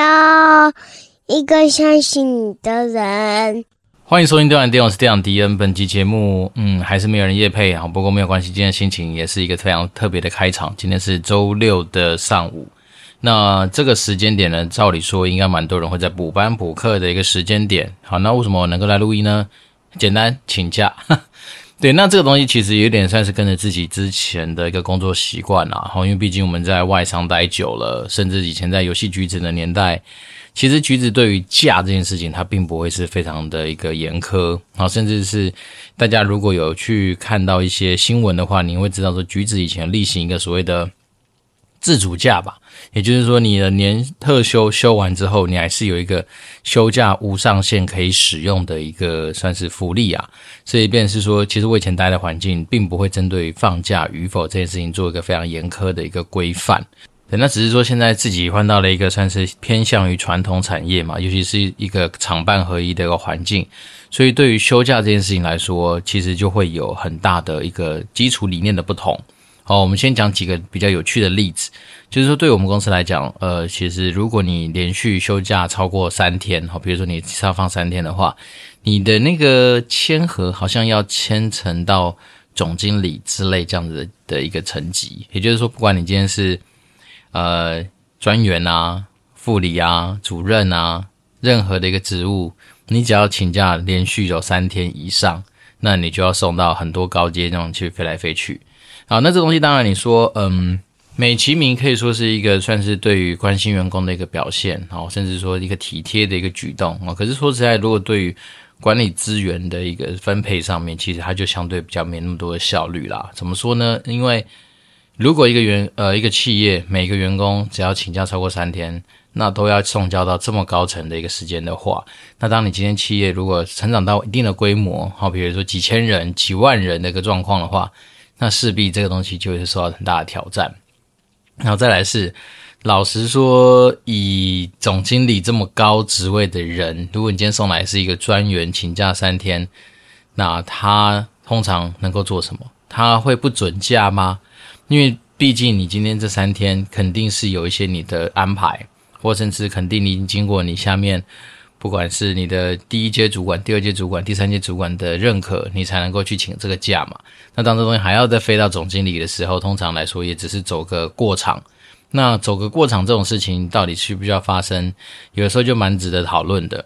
要一个相信你的人。欢迎收听《电玩电》，我是电玩迪恩。本期节目，嗯，还是没有人夜配啊，不过没有关系。今天心情也是一个非常特别的开场。今天是周六的上午，那这个时间点呢，照理说应该蛮多人会在补班补课的一个时间点。好，那为什么我能够来录音呢？简单，请假。对，那这个东西其实有点算是跟着自己之前的一个工作习惯啦，因为毕竟我们在外商待久了，甚至以前在游戏橘子的年代，其实橘子对于价这件事情，它并不会是非常的一个严苛啊，甚至是大家如果有去看到一些新闻的话，你会知道说橘子以前例行一个所谓的。自主假吧，也就是说，你的年特休休完之后，你还是有一个休假无上限可以使用的一个算是福利啊。所以便是说，其实我以前待的环境，并不会针对放假与否这件事情做一个非常严苛的一个规范。对那只是说，现在自己换到了一个算是偏向于传统产业嘛，尤其是一个厂办合一的一个环境，所以对于休假这件事情来说，其实就会有很大的一个基础理念的不同。好，我们先讲几个比较有趣的例子，就是说，对我们公司来讲，呃，其实如果你连续休假超过三天，好，比如说你是要放三天的话，你的那个签核好像要签成到总经理之类这样子的一个层级，也就是说，不管你今天是呃专员啊、副理啊、主任啊，任何的一个职务，你只要请假连续有三天以上，那你就要送到很多高阶那种去飞来飞去。好，那这东西当然你说，嗯，美其名可以说是一个算是对于关心员工的一个表现，好，甚至说一个体贴的一个举动啊。可是说实在，如果对于管理资源的一个分配上面，其实它就相对比较没那么多的效率啦。怎么说呢？因为如果一个员呃一个企业每个员工只要请假超过三天，那都要送交到这么高层的一个时间的话，那当你今天企业如果成长到一定的规模，好，比如说几千人、几万人的一个状况的话。那势必这个东西就会受到很大的挑战。然后再来是，老实说，以总经理这么高职位的人，如果你今天送来是一个专员，请假三天，那他通常能够做什么？他会不准假吗？因为毕竟你今天这三天肯定是有一些你的安排，或甚至肯定你已经经过你下面。不管是你的第一阶主管、第二阶主管、第三阶主管的认可，你才能够去请这个假嘛。那当这东西还要再飞到总经理的时候，通常来说也只是走个过场。那走个过场这种事情，到底需不需要发生？有的时候就蛮值得讨论的。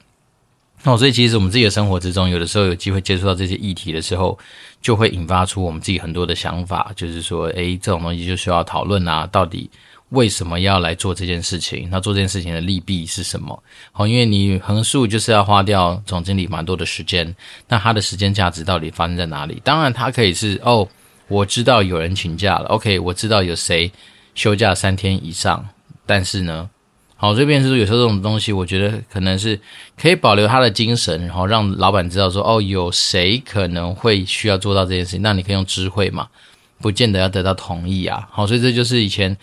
那所以其实我们自己的生活之中，有的时候有机会接触到这些议题的时候，就会引发出我们自己很多的想法，就是说，诶，这种东西就需要讨论啊，到底。为什么要来做这件事情？那做这件事情的利弊是什么？好，因为你横竖就是要花掉总经理蛮多的时间，那他的时间价值到底发生在哪里？当然，他可以是哦，我知道有人请假了，OK，我知道有谁休假三天以上，但是呢，好，这边是有时候这种东西，我觉得可能是可以保留他的精神，然后让老板知道说，哦，有谁可能会需要做到这件事情，那你可以用智慧嘛，不见得要得到同意啊。好，所以这就是以前。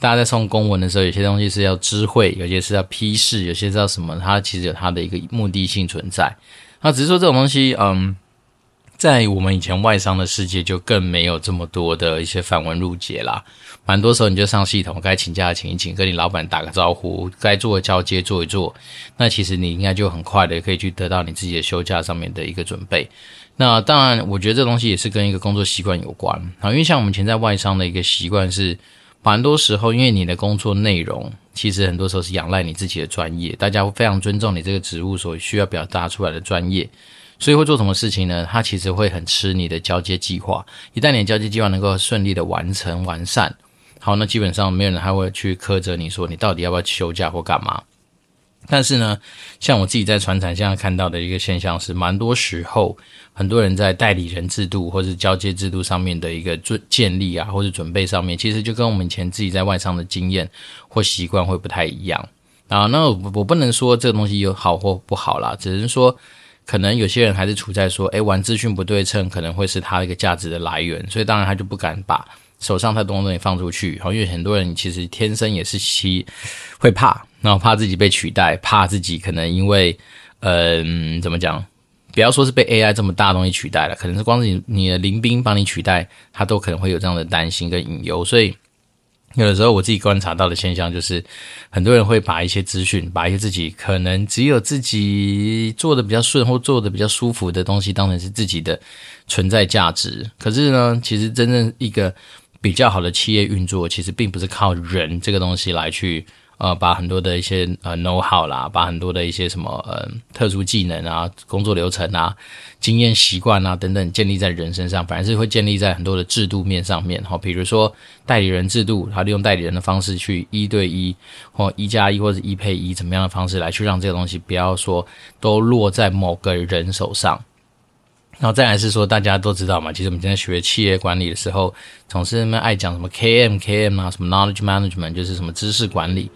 大家在送公文的时候，有些东西是要知会，有些是要批示，有些是要什么？它其实有它的一个目的性存在。那只是说这种东西，嗯，在我们以前外商的世界就更没有这么多的一些繁文缛节啦。蛮多时候你就上系统，该请假请一请，跟你老板打个招呼，该做的交接做一做。那其实你应该就很快的可以去得到你自己的休假上面的一个准备。那当然，我觉得这东西也是跟一个工作习惯有关啊。因为像我们以前在外商的一个习惯是。蛮多时候，因为你的工作内容其实很多时候是仰赖你自己的专业，大家会非常尊重你这个职务所需要表达出来的专业，所以会做什么事情呢？他其实会很吃你的交接计划。一旦你的交接计划能够顺利的完成完善，好，那基本上没有人还会去苛责你说你到底要不要休假或干嘛。但是呢，像我自己在传产现在看到的一个现象是，蛮多时候很多人在代理人制度或是交接制度上面的一个准建立啊，或者准备上面，其实就跟我们以前自己在外商的经验或习惯会不太一样啊。那我不能说这个东西有好或不好啦，只是说可能有些人还是处在说，诶，玩资讯不对称可能会是他的一个价值的来源，所以当然他就不敢把。手上太多东西放出去，然后，因为很多人其实天生也是希会怕，然后怕自己被取代，怕自己可能因为，嗯、怎么讲？不要说是被 AI 这么大东西取代了，可能是光是你你的邻兵帮你取代，他都可能会有这样的担心跟隐忧。所以，有的时候我自己观察到的现象就是，很多人会把一些资讯，把一些自己可能只有自己做的比较顺或做的比较舒服的东西，当成是自己的存在价值。可是呢，其实真正一个比较好的企业运作，其实并不是靠人这个东西来去。呃，把很多的一些呃 know how 啦，把很多的一些什么呃特殊技能啊、工作流程啊、经验习惯啊等等建立在人身上，反而是会建立在很多的制度面上面。好，比如说代理人制度，他利用代理人的方式去一对一或一加一或者一配一怎么样的方式来去让这个东西不要说都落在某个人手上。然后再来是说，大家都知道嘛，其实我们今天学企业管理的时候，总是那么爱讲什么 KM KM 啊，什么 Knowledge Management，就是什么知识管理。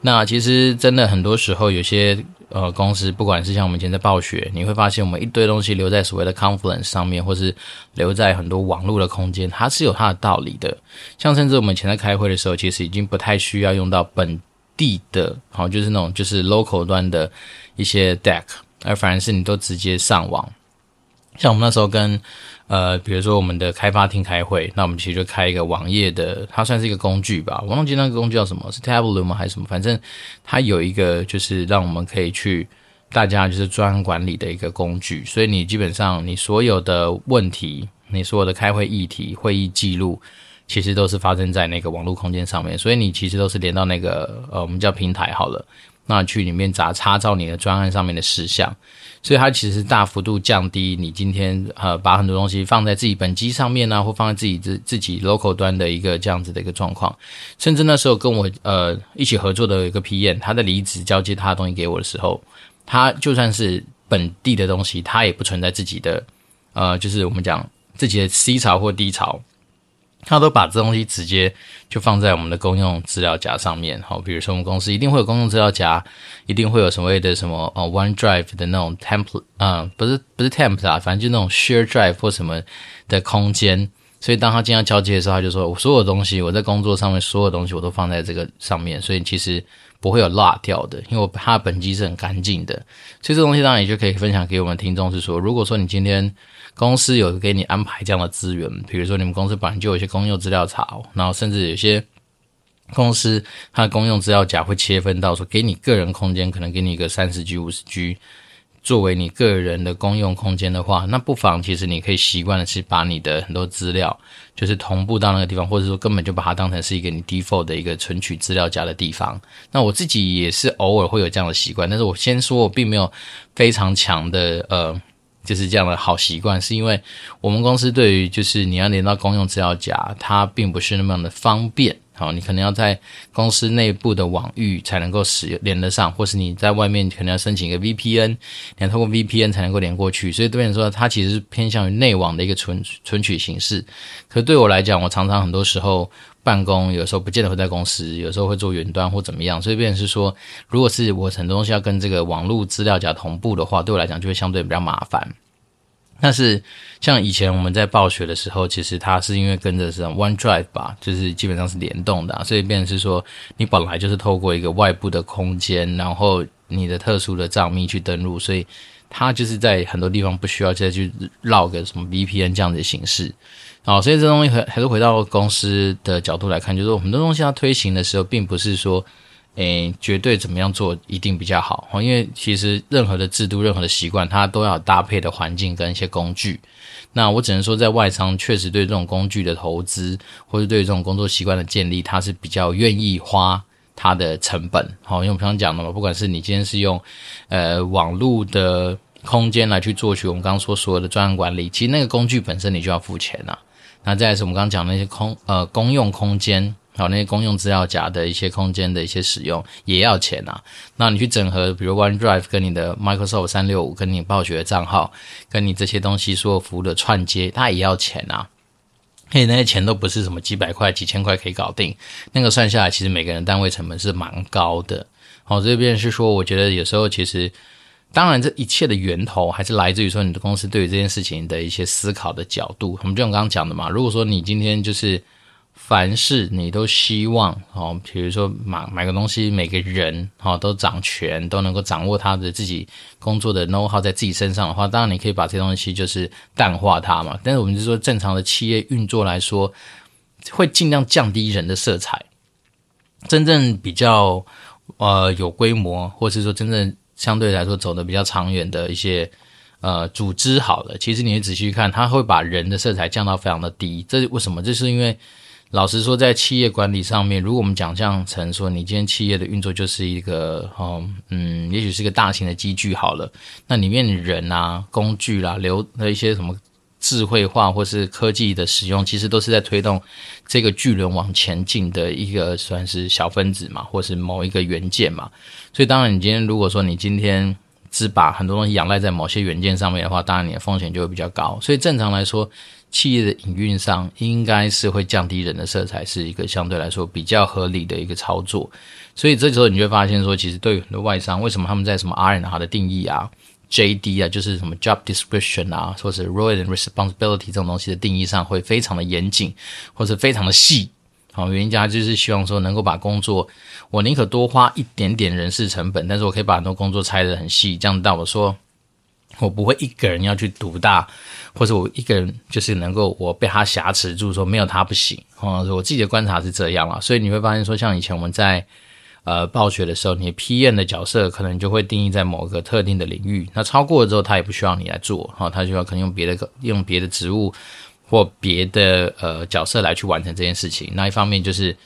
那其实真的很多时候，有些呃公司，不管是像我们以前在暴雪，你会发现我们一堆东西留在所谓的 Confluence 上面，或是留在很多网络的空间，它是有它的道理的。像甚至我们以前在开会的时候，其实已经不太需要用到本地的，好，就是那种就是 local 端的一些 Deck，而反而是你都直接上网。像我们那时候跟呃，比如说我们的开发厅开会，那我们其实就开一个网页的，它算是一个工具吧。我忘记那个工具叫什么，是 Tableau 吗？还是什么？反正它有一个就是让我们可以去大家就是专案管理的一个工具。所以你基本上你所有的问题，你所有的开会议题、会议记录，其实都是发生在那个网络空间上面。所以你其实都是连到那个呃，我们叫平台好了，那去里面查查找你的专案上面的事项。所以它其实大幅度降低你今天呃把很多东西放在自己本机上面呢、或放在自己自自己 local 端的一个这样子的一个状况。甚至那时候跟我呃一起合作的一个 PM，他的离职交接他的东西给我的时候，他就算是本地的东西，他也不存在自己的呃，就是我们讲自己的 C 槽或 D 槽。他都把这东西直接就放在我们的公用资料夹上面，好，比如说我们公司一定会有公用资料夹，一定会有所谓的什么呃 OneDrive 的那种 template，嗯，不是不是 template 啊，反正就那种 Share Drive 或什么的空间。所以当他经常交接的时候，他就说：“我所有东西，我在工作上面所有东西我都放在这个上面，所以其实不会有落掉的，因为它的本机是很干净的。所以这东西当然也就可以分享给我们听众，是说，如果说你今天公司有给你安排这样的资源，比如说你们公司本来就有一些公用资料槽，然后甚至有些公司它的公用资料夹会切分到说，给你个人空间，可能给你一个三十 G、五十 G。作为你个人的公用空间的话，那不妨其实你可以习惯的是把你的很多资料，就是同步到那个地方，或者说根本就把它当成是一个你 default 的一个存取资料夹的地方。那我自己也是偶尔会有这样的习惯，但是我先说我并没有非常强的呃，就是这样的好习惯，是因为我们公司对于就是你要连到公用资料夹，它并不是那么的方便。好，你可能要在公司内部的网域才能够使连得上，或是你在外面可能要申请一个 VPN，你要透过 VPN 才能够连过去。所以对你说，它其实是偏向于内网的一个存存取形式。可对我来讲，我常常很多时候办公，有时候不见得会在公司，有时候会做云端或怎么样。所以变成是说，如果是我很多东西要跟这个网络资料夹同步的话，对我来讲就会相对比较麻烦。但是，像以前我们在暴雪的时候，其实它是因为跟着是 OneDrive 吧，就是基本上是联动的，所以变成是说，你本来就是透过一个外部的空间，然后你的特殊的账密去登录，所以它就是在很多地方不需要再去绕个什么 VPN 这样的形式。好，所以这东西还还是回到公司的角度来看，就是说很多东西它推行的时候，并不是说。诶，绝对怎么样做一定比较好，因为其实任何的制度、任何的习惯，它都要搭配的环境跟一些工具。那我只能说，在外商确实对这种工具的投资，或者对这种工作习惯的建立，它是比较愿意花它的成本。好，因为我刚刚讲的嘛，不管是你今天是用呃网络的空间来去做取我们刚刚说所有的专案管理，其实那个工具本身你就要付钱啊。那再来是我们刚刚讲那些空呃公用空间。好，那些公用资料夹的一些空间的一些使用也要钱啊。那你去整合，比如 OneDrive 跟你的 Microsoft 三六五，跟你暴雪的账号，跟你这些东西所有服务的串接，它也要钱啊。嘿，那些钱都不是什么几百块、几千块可以搞定。那个算下来，其实每个人单位成本是蛮高的。好，这边是说，我觉得有时候其实，当然这一切的源头还是来自于说你的公司对于这件事情的一些思考的角度。我们就像刚刚讲的嘛，如果说你今天就是。凡事你都希望哦，比如说买买个东西，每个人哦都掌权，都能够掌握他的自己工作的 know how 在自己身上的话，当然你可以把这东西就是淡化它嘛。但是我们就说正常的企业运作来说，会尽量降低人的色彩。真正比较呃有规模，或是说真正相对来说走得比较长远的一些呃组织好了，其实你仔细看，它会把人的色彩降到非常的低。这是为什么？这是因为。老实说，在企业管理上面，如果我们讲像成说，你今天企业的运作就是一个，哦，嗯，也许是个大型的机具好了，那里面人啊、工具啦、流的一些什么智慧化或是科技的使用，其实都是在推动这个巨轮往前进的一个算是小分子嘛，或是某一个元件嘛。所以，当然，你今天如果说你今天只把很多东西仰赖在某些元件上面的话，当然你的风险就会比较高。所以，正常来说。企业的营运上应该是会降低人的色彩，是一个相对来说比较合理的一个操作。所以这时候你就会发现说，其实对很多外商，为什么他们在什么 R N R 的定义啊、JD 啊，就是什么 Job Description 啊，或是 Role and Responsibility 这种东西的定义上会非常的严谨，或者非常的细。好，原因家就是希望说能够把工作，我宁可多花一点点人事成本，但是我可以把很多工作拆得很细，这样到我说。我不会一个人要去独大，或者我一个人就是能够我被他挟持住，说没有他不行。哦，我自己的观察是这样了，所以你会发现说，像以前我们在呃暴雪的时候，你 PM 的角色可能就会定义在某个特定的领域，那超过了之后，他也不需要你来做，哈，他就要可能用别的用别的职务或别的呃角色来去完成这件事情。那一方面就是。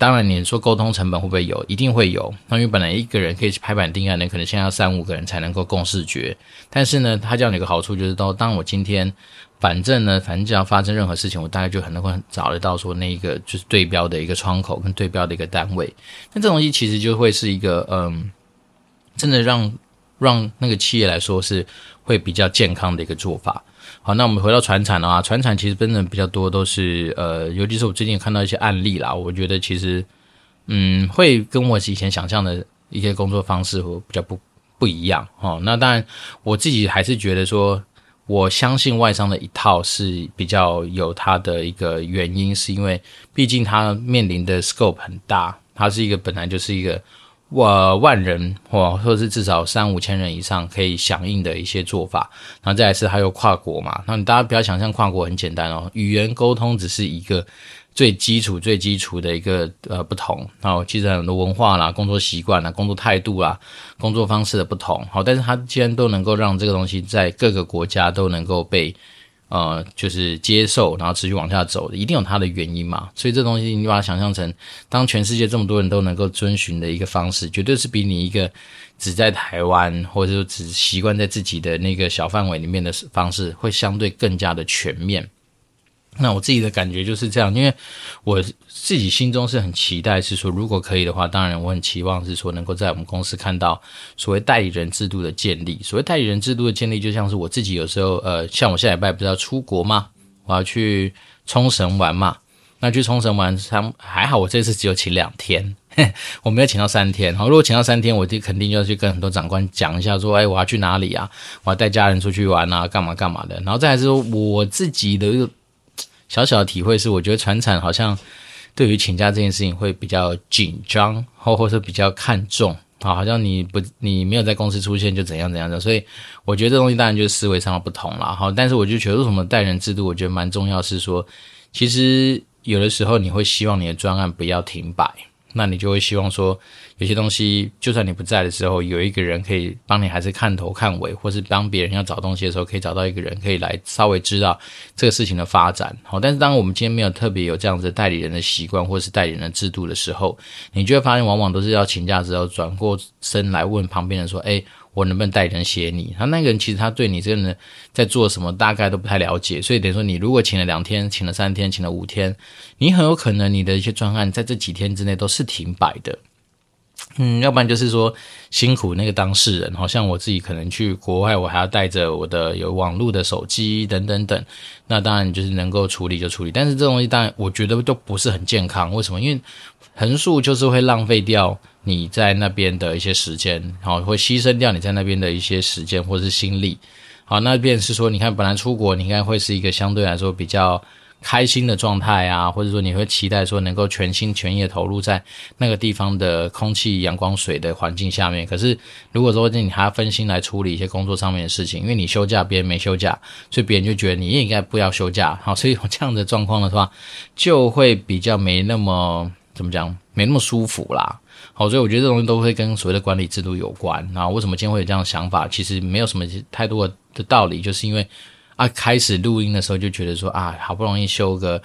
当然，你说沟通成本会不会有？一定会有。那因为本来一个人可以去拍板定案的，可能现在要三五个人才能够共视觉。但是呢，他这样有一个好处就是，当当我今天，反正呢，反正只要发生任何事情，我大概就很能够找得到说那一个就是对标的一个窗口跟对标的一个单位。那这东西其实就会是一个嗯，真的让让那个企业来说是会比较健康的一个做法。好，那我们回到传产的话，传产其实真的比较多都是呃，尤其是我最近看到一些案例啦，我觉得其实嗯，会跟我以前想象的一些工作方式会比较不不一样哦。那当然，我自己还是觉得说，我相信外商的一套是比较有它的一个原因，是因为毕竟它面临的 scope 很大，它是一个本来就是一个。我万人或或者是至少三五千人以上可以响应的一些做法，然后再来是还有跨国嘛，那你大家不要想象跨国很简单哦，语言沟通只是一个最基础最基础的一个呃不同，然后其实很多文化啦、工作习惯啦、工作态度啦、工作方式的不同，好，但是它既然都能够让这个东西在各个国家都能够被。呃，就是接受，然后持续往下走的，一定有它的原因嘛。所以这东西你把它想象成，当全世界这么多人都能够遵循的一个方式，绝对是比你一个只在台湾或者说只习惯在自己的那个小范围里面的方式，会相对更加的全面。那我自己的感觉就是这样，因为我自己心中是很期待，是说如果可以的话，当然我很期望是说能够在我们公司看到所谓代理人制度的建立。所谓代理人制度的建立，就像是我自己有时候，呃，像我下礼拜不是要出国嘛，我要去冲绳玩嘛，那去冲绳玩，还还好，我这次只有请两天，我没有请到三天。好，如果请到三天，我就肯定就要去跟很多长官讲一下，说，哎，我要去哪里啊？我要带家人出去玩啊，干嘛干嘛的。然后再来是说我自己的。小小的体会是，我觉得船产好像对于请假这件事情会比较紧张，或或是比较看重啊，好像你不你没有在公司出现就怎样怎样的，所以我觉得这东西当然就是思维上的不同了哈。但是我就觉得为什么待人制度，我觉得蛮重要，是说其实有的时候你会希望你的专案不要停摆。那你就会希望说，有些东西就算你不在的时候，有一个人可以帮你，还是看头看尾，或是帮别人要找东西的时候，可以找到一个人可以来稍微知道这个事情的发展。好，但是当我们今天没有特别有这样子代理人的习惯，或是代理人的制度的时候，你就会发现，往往都是要请假之后转过身来问旁边人说：“诶。”我能不能带人写你？他那个人其实他对你这个人在做什么大概都不太了解，所以等于说你如果请了两天，请了三天，请了五天，你很有可能你的一些专案在这几天之内都是停摆的。嗯，要不然就是说辛苦那个当事人，好像我自己可能去国外，我还要带着我的有网络的手机等等等，那当然就是能够处理就处理，但是这东西当然我觉得都不是很健康。为什么？因为横竖就是会浪费掉。你在那边的一些时间，好，会牺牲掉你在那边的一些时间或是心力，好，那便是说，你看，本来出国你应该会是一个相对来说比较开心的状态啊，或者说你会期待说能够全心全意的投入在那个地方的空气、阳光、水的环境下面。可是如果说你还要分心来处理一些工作上面的事情，因为你休假，别人没休假，所以别人就觉得你也应该不要休假，好，所以有这样的状况的话，就会比较没那么。怎么讲，没那么舒服啦。好，所以我觉得这东西都会跟所谓的管理制度有关。那为什么今天会有这样的想法？其实没有什么太多的道理，就是因为啊，开始录音的时候就觉得说啊，好不容易休个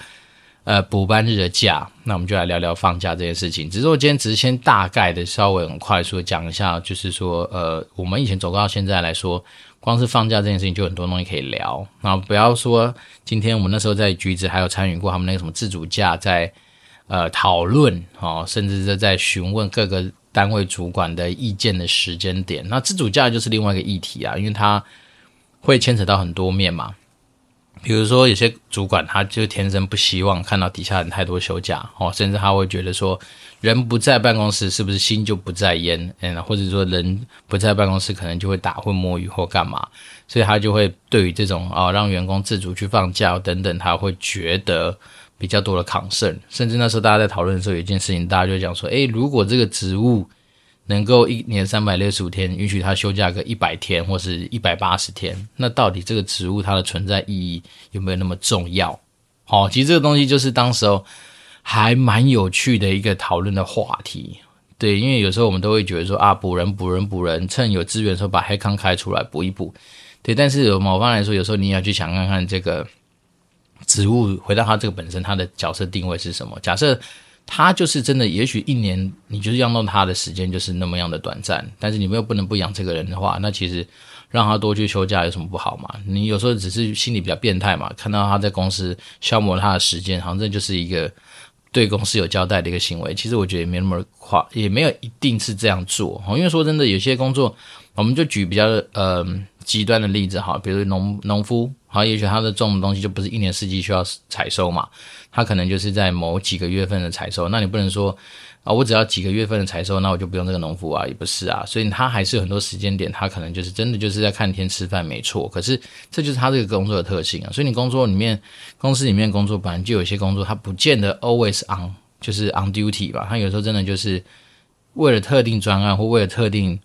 呃补班日的假，那我们就来聊聊放假这件事情。只是我今天只是先大概的稍微很快速的讲一下，就是说呃，我们以前走过到现在来说，光是放假这件事情就很多东西可以聊。那不要说今天我们那时候在橘子还有参与过他们那个什么自主假在。呃，讨论哦，甚至是在询问各个单位主管的意见的时间点。那自主假就是另外一个议题啊，因为它会牵扯到很多面嘛。比如说，有些主管他就天生不希望看到底下人太多休假哦，甚至他会觉得说，人不在办公室是不是心就不在焉？嗯，或者说人不在办公室可能就会打混摸鱼或干嘛，所以他就会对于这种啊、哦，让员工自主去放假等等，他会觉得。比较多的 concern，甚至那时候大家在讨论的时候，有一件事情，大家就讲说：诶，如果这个职务能够一年三百六十五天允许他休假个一百天或是一百八十天，那到底这个职务它的存在意义有没有那么重要？好，其实这个东西就是当时候还蛮有趣的一个讨论的话题。对，因为有时候我们都会觉得说啊，补人补人补人，趁有资源的时候把黑康开出来补一补。对，但是有某方来说，有时候你也要去想看看这个。职务回到他这个本身，他的角色定位是什么？假设他就是真的，也许一年你就是要弄他的时间就是那么样的短暂，但是你们又不能不养这个人的话，那其实让他多去休假有什么不好嘛？你有时候只是心里比较变态嘛，看到他在公司消磨他的时间，好像这就是一个对公司有交代的一个行为。其实我觉得也没那么夸，也没有一定是这样做。因为说真的，有些工作，我们就举比较呃极端的例子哈，比如农农夫。好，也许他的种的东西就不是一年四季需要采收嘛，他可能就是在某几个月份的采收。那你不能说啊，我只要几个月份的采收，那我就不用这个农夫啊，也不是啊。所以他还是有很多时间点，他可能就是真的就是在看天吃饭，没错。可是这就是他这个工作的特性啊。所以你工作里面，公司里面工作本来就有一些工作，他不见得 always on，就是 on duty 吧。他有时候真的就是为了特定专案或为了特定。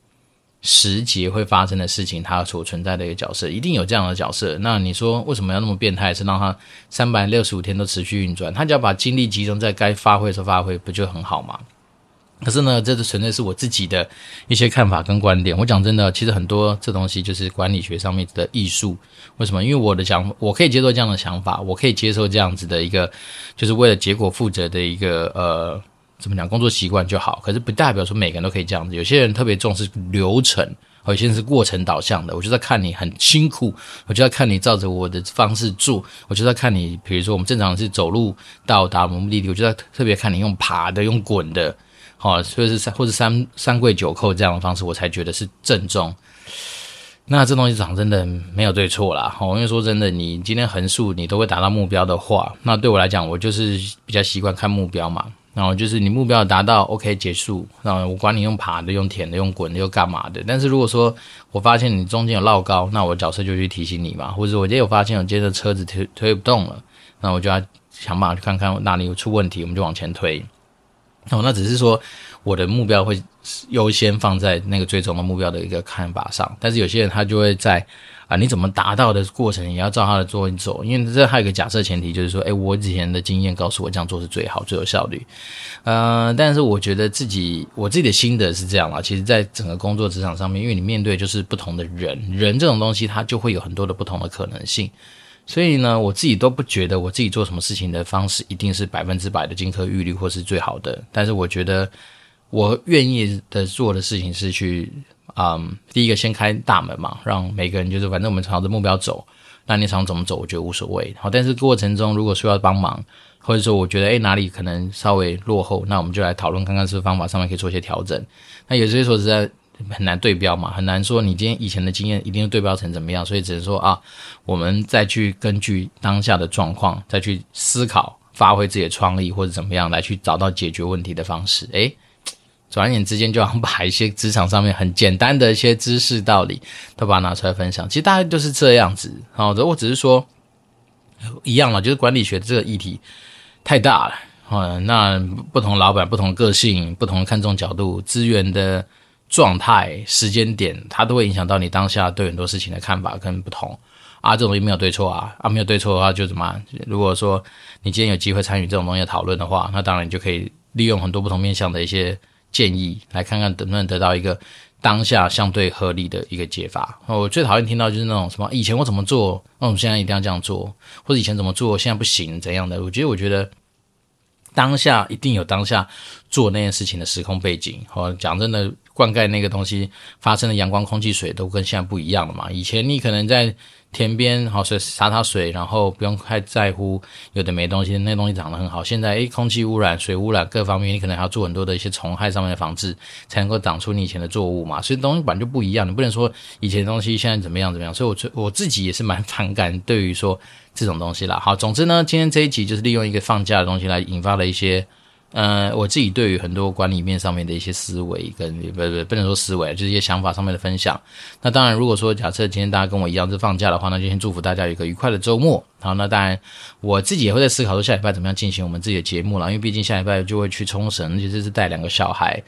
时节会发生的事情，它所存在的一个角色，一定有这样的角色。那你说为什么要那么变态？是让他三百六十五天都持续运转，他只要把精力集中在该发挥的时候发挥，不就很好吗？可是呢，这是纯粹是我自己的一些看法跟观点。我讲真的，其实很多这东西就是管理学上面的艺术。为什么？因为我的想法，我可以接受这样的想法，我可以接受这样子的一个，就是为了结果负责的一个呃。怎么讲？工作习惯就好，可是不代表说每个人都可以这样子。有些人特别重视流程，有些人是过程导向的。我就在看你很辛苦，我就在看你照着我的方式做，我就在看你，比如说我们正常是走路到达目的地，我就在特别看你用爬的、用滚的，好，所以是三或者三三跪九叩这样的方式，我才觉得是正宗。那这东西讲真的没有对错啦，哦，因为说真的，你今天横竖你都会达到目标的话，那对我来讲，我就是比较习惯看目标嘛。然后就是你目标达到，OK 结束。然后我管你用爬的、用舔的、用滚的、又干嘛的。但是如果说我发现你中间有落高，那我角色就去提醒你嘛。或者我今天有发现我今天的车子推推不动了，那我就要想办法去看看哪里有出问题，我们就往前推。哦，那只是说我的目标会优先放在那个最终的目标的一个看法上。但是有些人他就会在。啊，你怎么达到的过程也要照他的做一走，因为这还有一个假设前提，就是说，诶，我之前的经验告诉我这样做是最好、最有效率。呃，但是我觉得自己我自己的心得是这样啦。其实，在整个工作职场上面，因为你面对就是不同的人，人这种东西它就会有很多的不同的可能性。所以呢，我自己都不觉得我自己做什么事情的方式一定是百分之百的金科玉律或是最好的。但是我觉得我愿意的做的事情是去。嗯，第一个先开大门嘛，让每个人就是反正我们朝着目标走，那你想怎么走，我觉得无所谓。好，但是过程中如果需要帮忙，或者说我觉得诶哪里可能稍微落后，那我们就来讨论看看是不是方法上面可以做一些调整。那有些时候实在很难对标嘛，很难说你今天以前的经验一定对标成怎么样，所以只能说啊，我们再去根据当下的状况再去思考，发挥自己的创意或者怎么样来去找到解决问题的方式。诶转眼之间，就想把一些职场上面很简单的一些知识道理都把它拿出来分享。其实大概就是这样子。好的，我只是说一样了，就是管理学这个议题太大了。嗯，那不同老板、不同个性、不同看重角度、资源的状态、时间点，它都会影响到你当下对很多事情的看法跟不同。啊，这种东西没有对错啊，啊，没有对错的话就怎么？如果说你今天有机会参与这种东西的讨论的话，那当然你就可以。利用很多不同面向的一些建议，来看看能不能得到一个当下相对合理的一个解法。我最讨厌听到就是那种什么以前我怎么做，那我们现在一定要这样做，或者以前怎么做，现在不行怎样的？我觉得，我觉得当下一定有当下做那件事情的时空背景。哦，讲真的，灌溉那个东西发生的阳光、空气、水都跟现在不一样了嘛。以前你可能在田边好，所以洒洒水，然后不用太在乎有的没东西，那东西长得很好。现在诶，空气污染、水污染各方面，你可能还要做很多的一些虫害上面的防治，才能够长出你以前的作物嘛。所以东西本来就不一样，你不能说以前的东西现在怎么样怎么样。所以我我自己也是蛮反感对于说这种东西啦。好，总之呢，今天这一集就是利用一个放假的东西来引发了一些。呃，我自己对于很多管理面上面的一些思维，跟不不不能说思维，就是一些想法上面的分享。那当然，如果说假设今天大家跟我一样是放假的话，那就先祝福大家有一个愉快的周末。好，那当然我自己也会在思考说下礼拜怎么样进行我们自己的节目了，因为毕竟下礼拜就会去冲绳，其实是带两个小孩。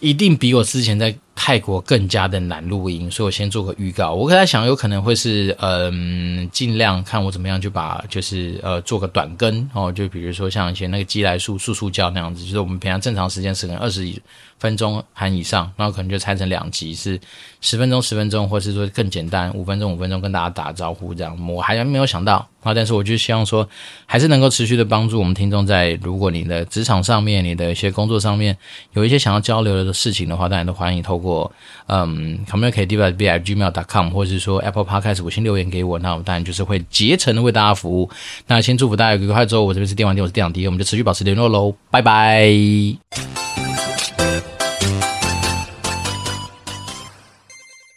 一定比我之前在泰国更加的难录音，所以我先做个预告。我刚才想，有可能会是嗯，尽量看我怎么样就把就是呃做个短更哦，就比如说像以前那个鸡来素素素教那样子，就是我们平常正常时间是可能二十分钟含以上，然后可能就拆成两集，是十分钟十分钟，或是说更简单五分钟五分钟跟大家打招呼这样。我还没有想到啊，但是我就希望说，还是能够持续的帮助我们听众在，如果你的职场上面、你的一些工作上面有一些想要交流的事情的话，当然都欢迎透如果嗯 communicate@gmail.com 或者是说 Apple Podcast 五星留言给我，那我们当然就是会竭诚的为大家服务。那先祝福大家愉快之后，我这边是电玩店，我是电长迪，我们就持续保持联络喽，拜拜。